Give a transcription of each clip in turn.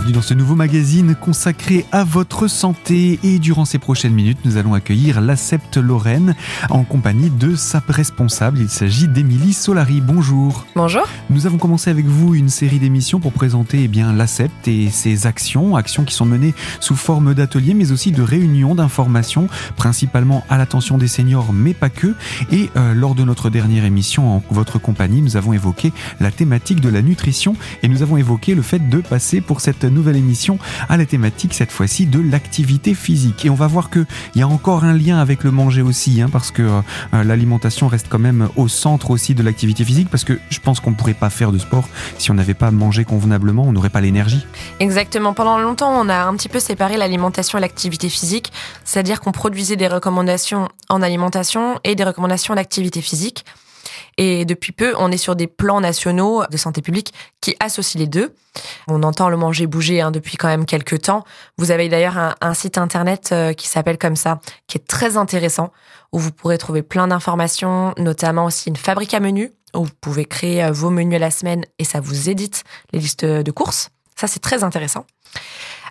bienvenue dans ce nouveau magazine consacré à votre santé. Et durant ces prochaines minutes, nous allons accueillir l'Acept Lorraine en compagnie de sa responsable. Il s'agit d'Émilie Solari. Bonjour. Bonjour. Nous avons commencé avec vous une série d'émissions pour présenter eh bien l'Acept et ses actions, actions qui sont menées sous forme d'ateliers, mais aussi de réunions d'information, principalement à l'attention des seniors, mais pas que. Et euh, lors de notre dernière émission en votre compagnie, nous avons évoqué la thématique de la nutrition et nous avons évoqué le fait de passer pour cette nouvelle émission à la thématique cette fois-ci de l'activité physique. Et on va voir qu'il y a encore un lien avec le manger aussi, hein, parce que euh, euh, l'alimentation reste quand même au centre aussi de l'activité physique, parce que je pense qu'on ne pourrait pas faire de sport si on n'avait pas mangé convenablement, on n'aurait pas l'énergie. Exactement. Pendant longtemps, on a un petit peu séparé l'alimentation et l'activité physique, c'est-à-dire qu'on produisait des recommandations en alimentation et des recommandations en activité physique. Et depuis peu, on est sur des plans nationaux de santé publique qui associent les deux. On entend le manger bouger hein, depuis quand même quelques temps. Vous avez d'ailleurs un, site internet euh, qui s'appelle comme ça, qui est très intéressant, où vous pourrez trouver plein d'informations, notamment aussi une fabrique à menus, où vous pouvez créer euh, vos menus à la semaine et ça vous édite les listes de courses. Ça, c'est très intéressant.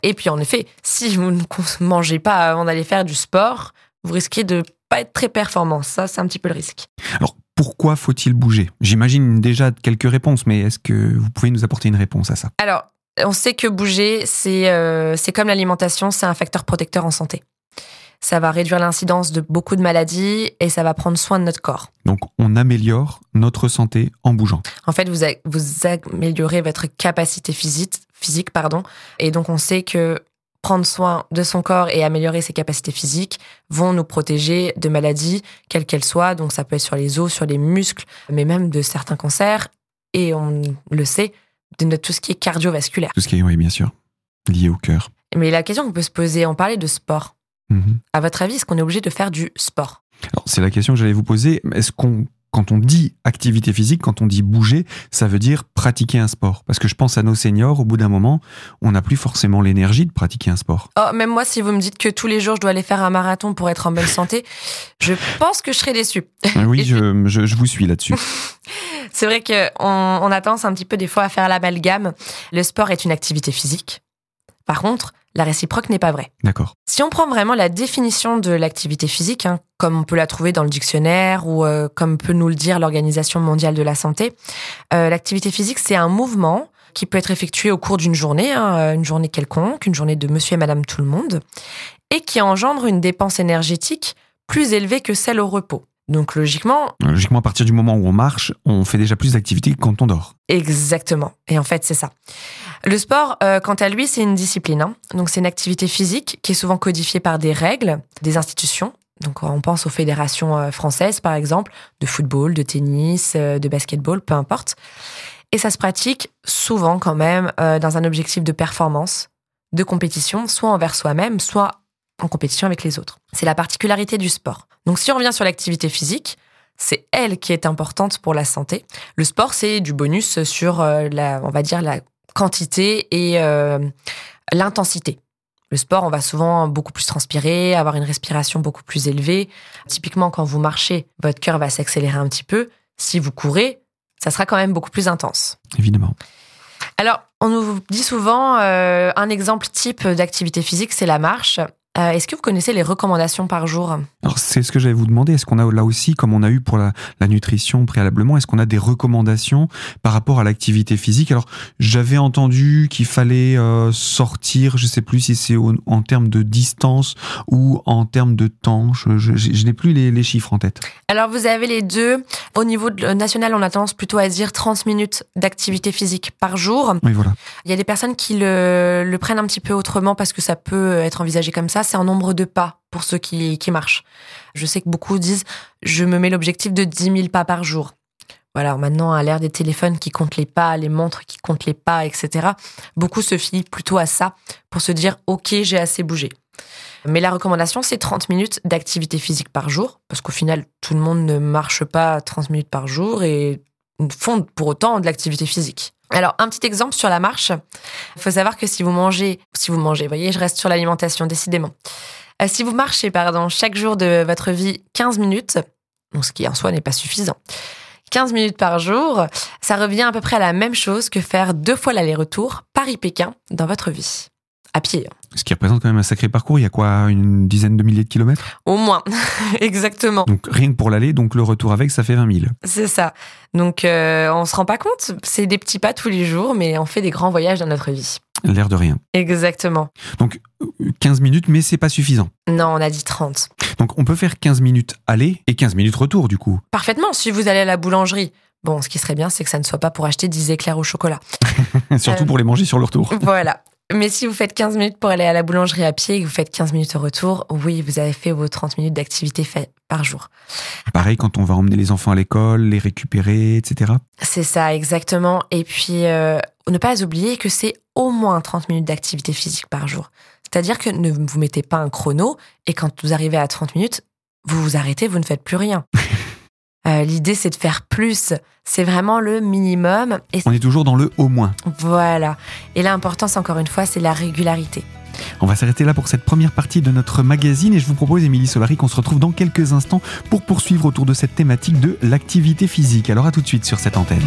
Et puis, en effet, si vous ne mangez pas avant d'aller faire du sport, vous risquez de pas être très performant. Ça, c'est un petit peu le risque. Pourquoi faut-il bouger? J'imagine déjà quelques réponses, mais est-ce que vous pouvez nous apporter une réponse à ça? Alors, on sait que bouger, c'est euh, comme l'alimentation, c'est un facteur protecteur en santé. Ça va réduire l'incidence de beaucoup de maladies et ça va prendre soin de notre corps. Donc, on améliore notre santé en bougeant. En fait, vous, vous améliorez votre capacité physique, physique pardon, et donc on sait que prendre soin de son corps et améliorer ses capacités physiques vont nous protéger de maladies, quelles qu'elles soient. Donc ça peut être sur les os, sur les muscles, mais même de certains cancers. Et on le sait, de tout ce qui est cardiovasculaire. Tout ce qui est, oui, bien sûr, lié au cœur. Mais la question qu'on peut se poser, on parlait de sport. Mhm. À votre avis, est-ce qu'on est obligé de faire du sport? C'est la question que j'allais vous poser. Est-ce qu'on quand on dit activité physique, quand on dit bouger, ça veut dire pratiquer un sport. Parce que je pense à nos seniors, au bout d'un moment, on n'a plus forcément l'énergie de pratiquer un sport. Oh, même moi, si vous me dites que tous les jours je dois aller faire un marathon pour être en bonne santé, je pense que je serai déçue. Ah oui, je, je, vous suis là-dessus. C'est vrai qu'on on a tendance un petit peu des fois à faire l'amalgame. Le sport est une activité physique. Par contre, la réciproque n'est pas vraie. D'accord. Si on prend vraiment la définition de l'activité physique, hein, comme on peut la trouver dans le dictionnaire ou euh, comme peut nous le dire l'Organisation mondiale de la santé, euh, l'activité physique, c'est un mouvement qui peut être effectué au cours d'une journée, hein, euh, une journée quelconque, une journée de monsieur et madame tout le monde, et qui engendre une dépense énergétique plus élevée que celle au repos. Donc logiquement... Logiquement, à partir du moment où on marche, on fait déjà plus d'activité que quand on dort. Exactement. Et en fait, c'est ça. Le sport, euh, quant à lui, c'est une discipline. Hein. Donc c'est une activité physique qui est souvent codifiée par des règles, des institutions. Donc on pense aux fédérations euh, françaises, par exemple, de football, de tennis, euh, de basketball, peu importe. Et ça se pratique souvent quand même dans un objectif de performance, de compétition, soit envers soi-même, soit en compétition avec les autres. C'est la particularité du sport. Donc si on revient sur l'activité physique, c'est elle qui est importante pour la santé. Le sport, c'est du bonus sur la, on va dire la quantité et euh, l'intensité. Le sport, on va souvent beaucoup plus transpirer, avoir une respiration beaucoup plus élevée. Typiquement, quand vous marchez, votre cœur va s'accélérer un petit peu. Si vous courez, ça sera quand même beaucoup plus intense. Évidemment. Alors, on nous dit souvent euh, un exemple type d'activité physique, c'est la marche. Euh, est-ce que vous connaissez les recommandations par jour Alors c'est ce que j'allais vous demander. Est-ce qu'on a là aussi, comme on a eu pour la, nutrition préalablement, est-ce qu'on a des recommandations par rapport à l'activité physique? Alors j'avais entendu qu'il fallait euh, sortir, je sais plus si c'est en termes de distance ou en termes de temps. Je, n'ai plus les, chiffres en tête. Alors vous avez les deux. Au niveau national, on a tendance plutôt à dire 30 minutes d'activité physique par jour. Oui, voilà. Il y a des personnes qui le, le prennent un petit peu autrement parce que ça peut être envisagé comme ça c'est en nombre de pas pour ceux qui, qui marchent. Je sais que beaucoup disent, je me mets l'objectif de 10 000 pas par jour. Voilà, maintenant, à l'ère des téléphones qui comptent les pas, les montres qui comptent les pas, etc., beaucoup se fient plutôt à ça pour se dire, OK, j'ai assez bougé. Mais la recommandation, c'est 30 minutes d'activité physique par jour, parce qu'au final, tout le monde ne marche pas 30 minutes par jour et font pour autant de l'activité physique. Alors, un petit exemple sur la marche. Il faut savoir que si vous mangez, si vous mangez, voyez, je reste sur l'alimentation, décidément. Euh, si vous marchez, pardon, chaque jour de votre vie 15 minutes, donc ce qui en soi n'est pas suffisant, 15 minutes par jour, ça revient à peu près à la même chose que faire deux fois l'aller-retour Paris-Pékin dans votre vie. À pied. Ce qui représente quand même un sacré parcours. Il y a quoi Une dizaine de milliers de kilomètres? Au moins, exactement. Donc rien que pour l'aller, donc le retour avec, ça fait 20 000. C'est ça. Donc euh, on se rend pas compte, c'est des petits pas tous les jours, mais on fait des grands voyages dans notre vie. L'air de rien. Exactement. Donc euh, 15 minutes, mais c'est pas suffisant. Non, on a dit 30. Donc on peut faire 15 minutes aller et 15 minutes retour du coup. Parfaitement, si vous allez à la boulangerie. Bon, ce qui serait bien, c'est que ça ne soit pas pour acheter 10 éclairs au chocolat. Surtout Euh. pour les manger sur le retour. Voilà. Mais si vous faites 15 minutes pour aller à la boulangerie à pied et que vous faites 15 minutes au retour, oui, vous avez fait vos 30 minutes d'activité fait par jour. Pareil quand on va emmener les enfants à l'école, les récupérer, etc. C'est ça, exactement. Et puis, euh, ne pas oublier que c'est au moins 30 minutes d'activité physique par jour. C'est-à-dire que ne vous mettez pas un chrono et quand vous arrivez à 30 minutes, vous vous arrêtez, vous ne faites plus rien. Euh, L'idée, c'est de faire plus. C'est vraiment le minimum. Et On est toujours dans le au moins. voilà. Et l'importance, encore une fois, c'est la régularité. On va s'arrêter là pour cette première partie de notre magazine et je vous propose, Émilie Solari, qu'on se retrouve dans quelques instants pour poursuivre autour de cette thématique de l'activité physique. Alors à tout de suite sur cette antenne.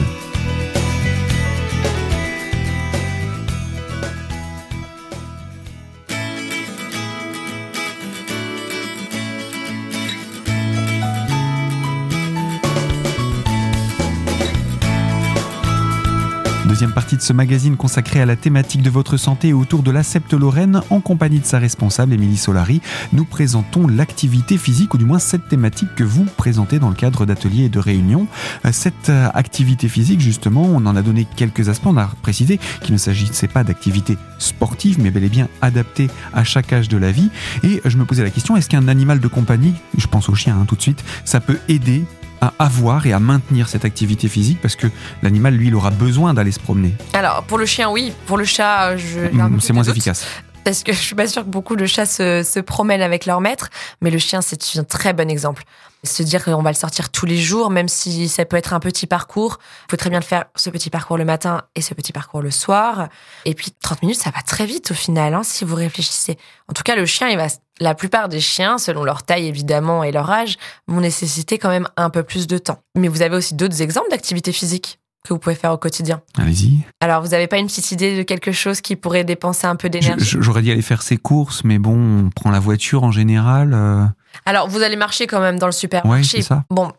Deuxième partie de ce magazine consacré à la thématique de votre santé autour de la Septe Lorraine, en compagnie de sa responsable Émilie Solari, nous présentons l'activité physique, ou du moins cette thématique que vous présentez dans le cadre d'ateliers et de réunions. Euh, Cette euh, activité physique, justement, on en a donné quelques aspects. On a précisé qu'il ne s'agissait pas d'activité sportive, mais bel et bien adaptée à chaque âge de la vie. Et je me posais la question, est-ce qu'un animal de compagnie, je pense au chien hein, tout de suite, ça peut aider à avoir et à maintenir cette activité physique parce que l'animal, lui, il aura besoin d'aller se promener. Alors, pour le chien, oui. Pour le chat, euh, je. Mm, C'est moins doute. efficace. Parce que je suis pas sûre que beaucoup de chats se, se promènent avec leur maître, mais le chien, c'est un très bon exemple. Se dire qu'on va le sortir tous les jours, même si ça peut être un petit parcours, vous pouvez très bien le faire ce petit parcours le matin et ce petit parcours le soir. Et puis 30 minutes, ça va très vite au final, hein, si vous réfléchissez. En tout cas, le chien, il va, la plupart des chiens, selon leur taille évidemment et leur âge, vont nécessiter quand même un peu plus de temps. Mais vous avez aussi d'autres exemples d'activités physiques que vous pouvez faire au quotidien. Allez-y. Alors, vous n'avez pas une petite idée de quelque chose qui pourrait dépenser un peu d'énergie J'aurais dit aller faire ses courses, mais bon, on prend la voiture en général. euh, Alors, vous allez marcher quand même dans le Ouais, supermarché. c'est ça. Bon,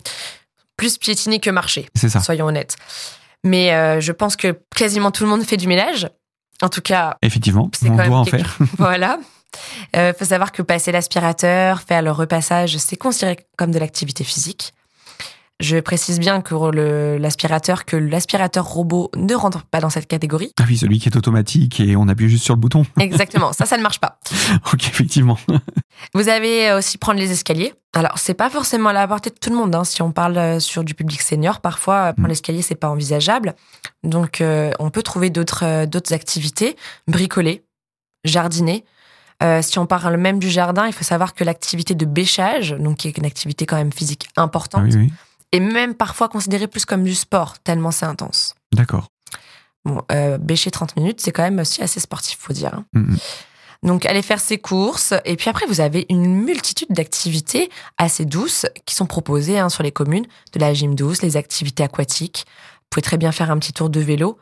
plus piétiner que marcher, C'est ça. soyons honnêtes. Mais euh, je pense que quasiment tout le monde fait du ménage. En tout cas, Effectivement, on quand doit en quelque- faire. voilà. Il faut savoir que passer l'aspirateur, faire le repassage, c'est considéré comme de l'activité physique. Je précise bien que l'aspirateur, que l'aspirateur robot ne rentre pas dans cette catégorie. Ah oui, celui qui est automatique et on appuie juste sur le bouton. Exactement, ça, ça ne marche pas. ok, effectivement. Vous avez aussi prendre les escaliers. Alors, c'est pas forcément à la portée de tout le monde. hein. Si on parle euh, sur du public senior, parfois euh, prendre Mm. l'escalier c'est pas envisageable. Donc, euh, on peut trouver d'autres euh, d'autres activités, bricoler, jardiner. Euh, si on parle même du jardin, il faut savoir que l'activité de bêchage, donc qui est une activité quand même physique Ah importante, oui, oui. Est même parfois considérée plus comme du sport, tellement c'est intense. D'accord. Bon, euh, bêcher 30 minutes, c'est quand même aussi assez sportif, faut dire. hein. Mm, mm. Donc, allez faire ses courses. Et puis après, vous avez une multitude d'activités assez douces qui sont proposées hein, sur les communes, de la gym douce, les activités aquatiques. Vous pouvez très bien faire un petit tour de vélo.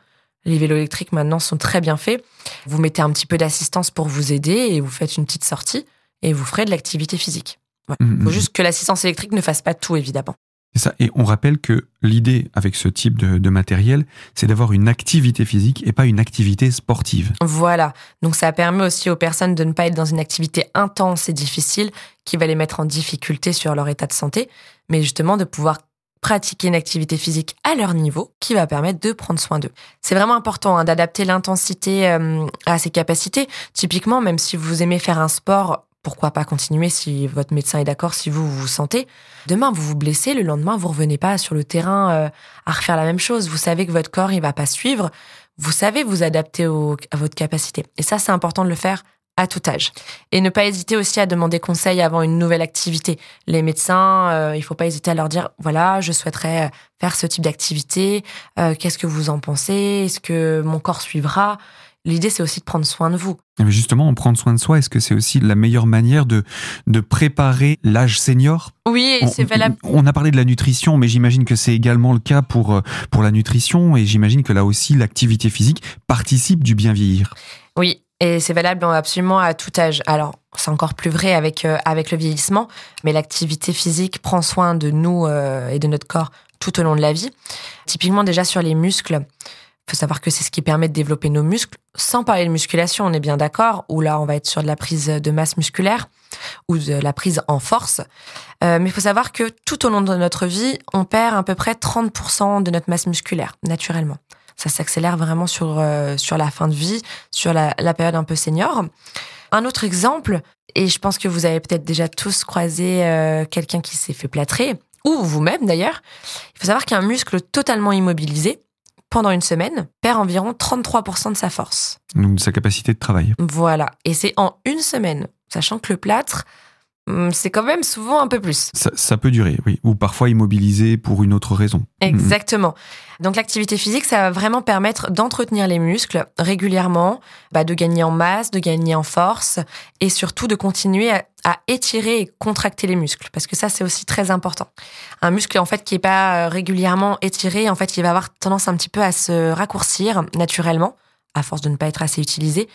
Les vélos électriques maintenant sont très bien faits. Vous mettez un petit peu d'assistance pour vous aider et vous faites une petite sortie et vous ferez de l'activité physique. Il Mm, faut juste que l'assistance électrique ne fasse pas tout, évidemment. Ça. Et on rappelle que l'idée avec ce type de, de matériel, c'est d'avoir une activité physique et pas une activité sportive. Voilà. Donc ça permet aussi aux personnes de ne pas être dans une activité intense et difficile qui va les mettre en difficulté sur leur état de santé, mais justement de pouvoir pratiquer une activité physique à leur niveau qui va permettre de prendre soin d'eux. C'est vraiment important hein, d'adapter l'intensité euh, à ses capacités. Typiquement, même si vous aimez faire un sport, pourquoi pas continuer si votre médecin est d'accord, si vous vous sentez. Demain, vous vous blessez, le lendemain, vous revenez pas sur le terrain euh, à refaire la même chose. Vous savez que votre corps, il va pas suivre. Vous savez vous adapter au- à votre capacité. Et ça, c'est important de le faire à tout âge. Et ne pas hésiter aussi à demander conseil avant une nouvelle activité. Les médecins, euh, il faut pas hésiter à leur dire, voilà, je souhaiterais euh, faire ce type d'activité. Euh, Qu'est-ce que vous en pensez? Est-ce que mon corps suivra? L'idée, c'est aussi de prendre soin de vous. Mais justement, en prendre soin de soi, est-ce que c'est aussi la meilleure manière de, de préparer l'âge senior? Oui, c'est valable. On a parlé de la nutrition, mais j'imagine que c'est également le cas pour, euh, pour la nutrition et j'imagine que là aussi, l'activité physique participe du bien vieillir. Oui, et c'est valable absolument à tout âge. Alors, c'est encore plus vrai avec, euh, avec le vieillissement, mais l'activité physique prend soin de nous euh, et de notre corps tout au long de la vie. Typiquement, déjà sur les muscles, faut savoir que c'est ce qui permet de développer nos muscles, sans parler de musculation, on est bien d'accord, où là on va être sur de la prise de masse musculaire ou de la prise en force. Euh, mais il faut savoir que tout au long de notre vie, on perd à peu près 30% de notre masse musculaire, naturellement. Ça s'accélère vraiment sur, euh, sur la fin de vie, sur la, la période un peu senior. Un autre exemple, et je pense que vous avez peut-être déjà tous croisé euh, quelqu'un qui s'est fait plâtrer, ou vous-même d'ailleurs, il faut savoir qu'un muscle totalement immobilisé, pendant une semaine, perd environ 33% de sa force. Donc de sa capacité de travail. Voilà. Et c'est en une semaine, sachant que le plâtre, c'est quand même souvent un peu plus. Ça, peut durer, oui. Ou parfois immobilisé pour une autre raison. Exactement. Donc l'activité physique, ça va vraiment permettre d'entretenir les muscles régulièrement, bah, de gagner en masse, de gagner en force et surtout de continuer à, étirer et contracter les muscles parce que ça c'est aussi très important. Un muscle en fait qui est pas euh, régulièrement étiré, en fait, il va avoir tendance un petit peu à se raccourcir naturellement à force de ne pas être assez utilisé.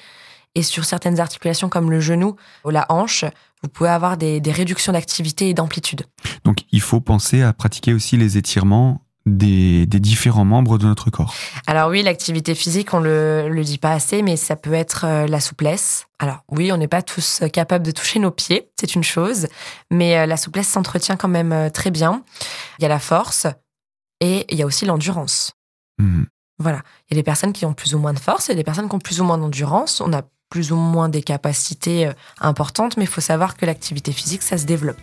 Et sur certaines articulations comme le genou ou la hanche, vous pouvez avoir des, des réductions d'activité et d'amplitude. Donc il faut penser à pratiquer aussi les étirements des, différents membres de notre corps Alors oui, l'activité physique, on le, le dit pas assez, mais ça peut être euh, la souplesse. Alors oui, on n'est pas tous capables de toucher nos pieds, c'est une chose, mais euh, la souplesse s'entretient quand même euh, très bien. Il y a la force et il y a aussi l'endurance. Mmh. Voilà, il y a des personnes qui ont plus ou moins de force, il y a des personnes qui ont plus ou moins d'endurance. On a plus ou moins des capacités importantes, mais il faut savoir que l'activité physique, ça se développe.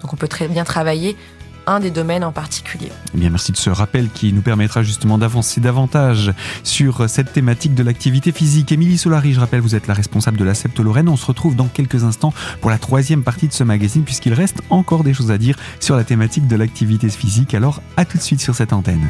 Donc on peut très bien travailler un des domaines en particulier. Eh bien, merci de ce rappel qui nous permettra justement d'avancer davantage sur cette thématique de l'activité physique. Émilie Solari, je rappelle, vous êtes la responsable de la Septe Lorraine. On se retrouve dans quelques instants pour la troisième partie de ce magazine, puisqu'il reste encore des choses à dire sur la thématique de l'activité physique. Alors, à tout de suite sur cette antenne.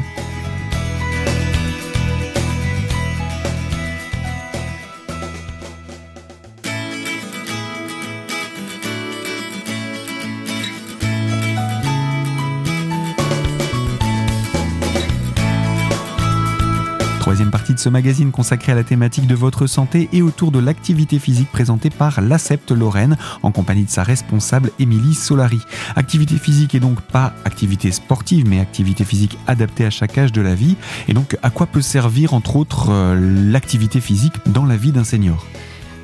Ce magazine consacré à la thématique de votre santé et autour de l'activité physique présentée par l'ACEPT Lorraine en compagnie de sa responsable Émilie Solari. Activité physique est donc pas activité sportive mais activité physique adaptée à chaque âge de la vie. Et donc à quoi peut servir entre autres euh, l'activité physique dans la vie d'un senior?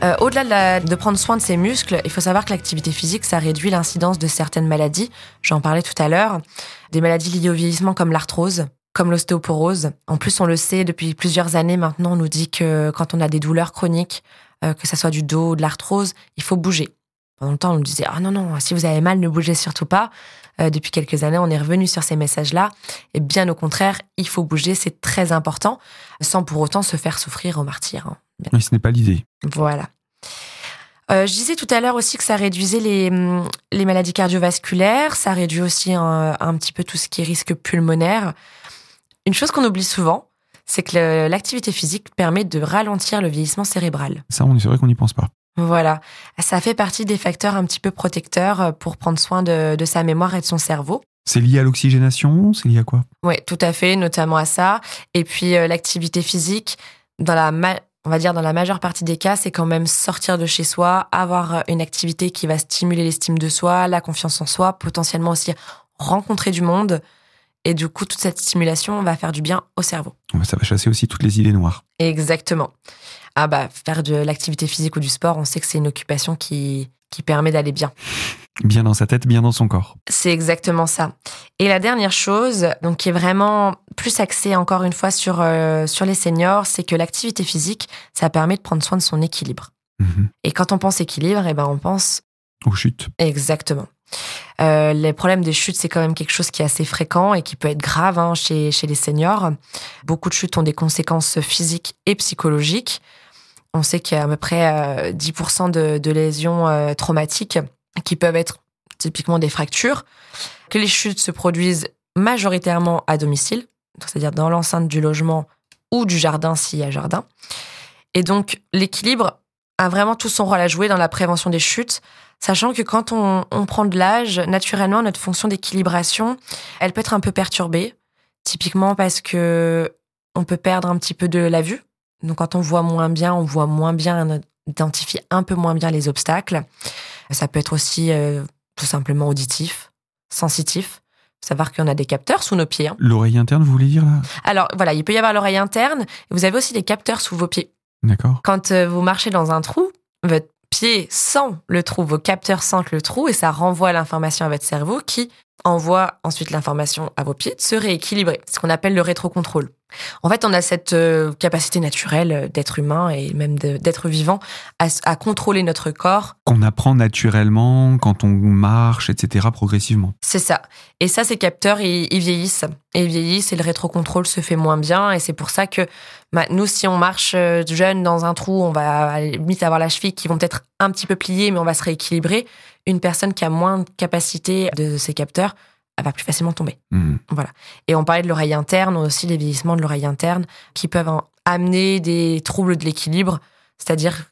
Euh, Au-delà de, de, prendre soin de ses muscles, il faut savoir que l'activité physique, ça réduit l'incidence de certaines maladies. J'en parlais tout à l'heure. Des maladies liées au vieillissement comme l'arthrose, comme l'ostéoporose. En plus, on le sait depuis plusieurs années maintenant, on nous dit que quand on a des douleurs chroniques, euh, que ça soit du dos ou de l'arthrose, il faut bouger. Pendant le temps, on nous disait ah non non, si vous avez mal, ne bougez surtout pas. Euh, depuis quelques années, on est revenu sur ces messages-là. Et bien au contraire, il faut bouger, c'est très important, sans pour autant se faire souffrir au martyr. Hein. Mais ce n'est pas l'idée. Voilà. Euh, je disais tout à l'heure aussi que ça réduisait les, hum, les maladies cardiovasculaires, ça réduit aussi un, un, petit peu tout ce qui est risque pulmonaire. Une chose qu'on oublie souvent, c'est que l'activité physique permet de ralentir le vieillissement cérébral. Ça, on est vrai qu'on n'y pense pas. Voilà, ça fait partie des facteurs un petit peu protecteurs euh, pour prendre soin de, sa mémoire et de son cerveau. C'est lié à l'oxygénation C'est lié à quoi? Oui, tout à fait, notamment à ça. Et puis euh, l'activité physique, dans la on va dire dans la majeure partie des cas, c'est quand même sortir de chez soi, avoir une activité qui va stimuler l'estime de soi, la confiance en soi, potentiellement aussi rencontrer du monde, et du coup, toute cette stimulation va faire du bien au cerveau. Ça va chasser aussi toutes les idées noires. Exactement. Ah bah, faire de l'activité physique ou du sport, on sait que c'est une occupation qui, qui permet d'aller bien. Bien dans sa tête, bien dans son corps. C'est exactement ça. Et la dernière chose, donc qui est vraiment plus axée encore une fois sur, euh, sur les seniors, c'est que l'activité physique, ça permet de prendre soin de son équilibre. Mhm. Et quand on pense équilibre, eh ben on pense aux chutes. Exactement. Euh, les problèmes des chutes, c'est quand même quelque chose qui est assez fréquent et qui peut être grave hein, chez, les seniors. Beaucoup de chutes ont des conséquences physiques et psychologiques. On sait qu'il y a à peu près 10% euh, de, lésions euh, traumatiques qui peuvent être typiquement des fractures, que les chutes se produisent majoritairement à domicile, c'est-à-dire dans l'enceinte du logement ou du jardin s'il y a jardin. Et donc, l'équilibre a vraiment tout son rôle à jouer dans la prévention des chutes, sachant que quand on, on prend de l'âge, naturellement, notre fonction d'équilibration, elle peut être un peu perturbée. Typiquement parce que on peut perdre un petit peu de la vue. Donc, quand on voit moins bien, on voit moins bien, on identifie un peu moins bien les obstacles. Ça peut être aussi euh, tout simplement auditif, sensitif. Savoir qu'on a des capteurs sous nos pieds. hein. L'oreille interne, vous voulez dire là? Alors voilà, il peut y avoir l'oreille interne. Vous avez aussi des capteurs sous vos pieds. D'accord. Quand euh, vous marchez dans un trou, votre pied sent le trou, vos capteurs sentent le trou et ça renvoie l'information à votre cerveau qui envoie ensuite l'information à vos pieds de se rééquilibrer. C'est ce qu'on appelle le rétrocontrôle. En fait, on a cette euh, capacité naturelle euh, d'être humain et même d'être vivant à, contrôler notre corps. Qu'on apprend naturellement quand on marche, etc. progressivement. C'est ça. Et ça, ces capteurs, ils, ils vieillissent. Et ils vieillissent et le rétrocontrôle se fait moins bien. Et c'est pour ça que bah, nous, si on marche euh, jeune dans un trou, on va à la limite avoir la cheville qui vont peut-être un petit peu plier, mais on va se rééquilibrer. Une personne qui a moins de capacité de ces capteurs, elle va plus facilement tomber. Mhm. Et on parlait de l'oreille interne, on a aussi les vieillissements de l'oreille interne qui peuvent en- amener des troubles de l'équilibre. C'est-à-dire,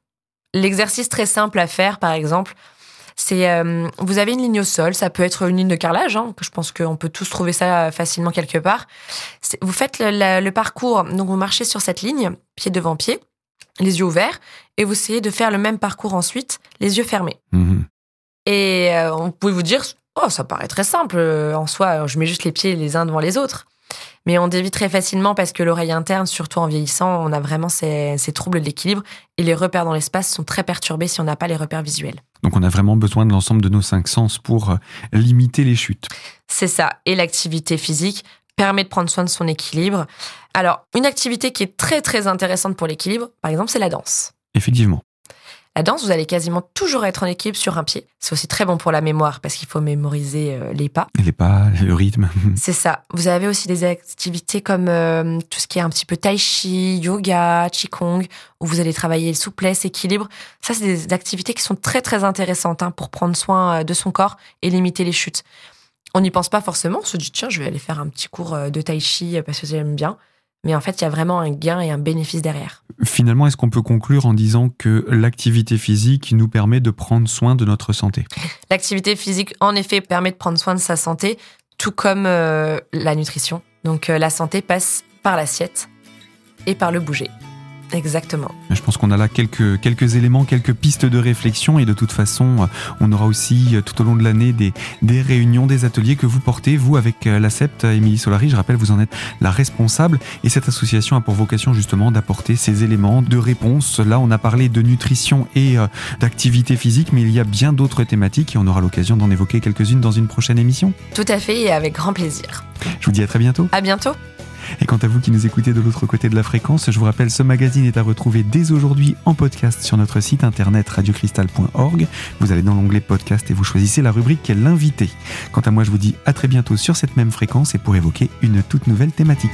l'exercice très simple à faire, par exemple, c'est euh, vous avez une ligne au sol, ça peut être une ligne de carrelage, hein, je pense qu'on peut tous trouver ça facilement quelque part. Vous faites le, la- le parcours, donc vous marchez sur cette ligne, pied devant pied, les yeux ouverts, et vous essayez de faire le même parcours ensuite, les yeux fermés. Mhm. Et euh, on pouvait vous dire, oh, ça paraît très simple. euh, En soi, je mets juste les pieds les uns devant les autres. Mais on dévie très facilement parce que l'oreille interne, surtout en vieillissant, on a vraiment ces, ces troubles de l'équilibre et les repères dans l'espace sont très perturbés si on n'a pas les repères visuels. Donc on a vraiment besoin de l'ensemble de nos cinq sens pour euh, limiter les chutes. C'est ça. Et l'activité physique permet de prendre soin de son équilibre. Alors, une activité qui est très très intéressante pour l'équilibre, par exemple, c'est la danse. Effectivement. La danse, vous allez quasiment toujours être en équilibre sur un pied. C'est aussi très bon pour la mémoire parce qu'il faut mémoriser euh, les pas. Les pas, le rythme. C'est ça. Vous avez aussi des activités comme euh, tout ce qui est un petit peu tai chi, yoga, qigong, où vous allez travailler souplesse, équilibre. Ça, c'est des activités qui sont très très intéressantes hein, pour prendre soin euh, de son corps et limiter les chutes. On n'y pense pas forcément. On se dit tiens, je vais aller faire un petit cours de tai chi parce que j'aime bien. Mais en fait, il y a vraiment un gain et un bénéfice derrière. Finalement, est-ce qu'on peut conclure en disant que l'activité physique nous permet de prendre soin de notre santé? L'activité physique, en effet, permet de prendre soin de sa santé, tout comme euh, la nutrition. Donc euh, la santé passe par l'assiette et par le bouger. Exactement. Je pense qu'on a là quelques, quelques éléments, quelques pistes de réflexion et de toute façon, euh, on aura aussi euh, tout au long de l'année des, des réunions, des ateliers que vous portez, vous avec euh, l'ACEPT, Émilie Solari, je rappelle, vous en êtes la responsable et cette association a pour vocation justement d'apporter ces éléments de réponse. Là, on a parlé de nutrition et d'activité physique, mais il y a bien d'autres thématiques et on aura l'occasion d'en évoquer quelques-unes dans une prochaine émission. Tout à fait et avec grand plaisir. Je vous dis à très bientôt. À bientôt. Et quant à vous qui nous écoutez de l'autre côté de la fréquence, je vous rappelle, ce magazine est à retrouver dès aujourd'hui en podcast sur notre site internet radiocristal.org. Vous allez dans l'onglet podcast et vous choisissez la rubrique L'invité. Quant à moi, je vous dis à très bientôt sur cette même fréquence et pour évoquer une toute nouvelle thématique.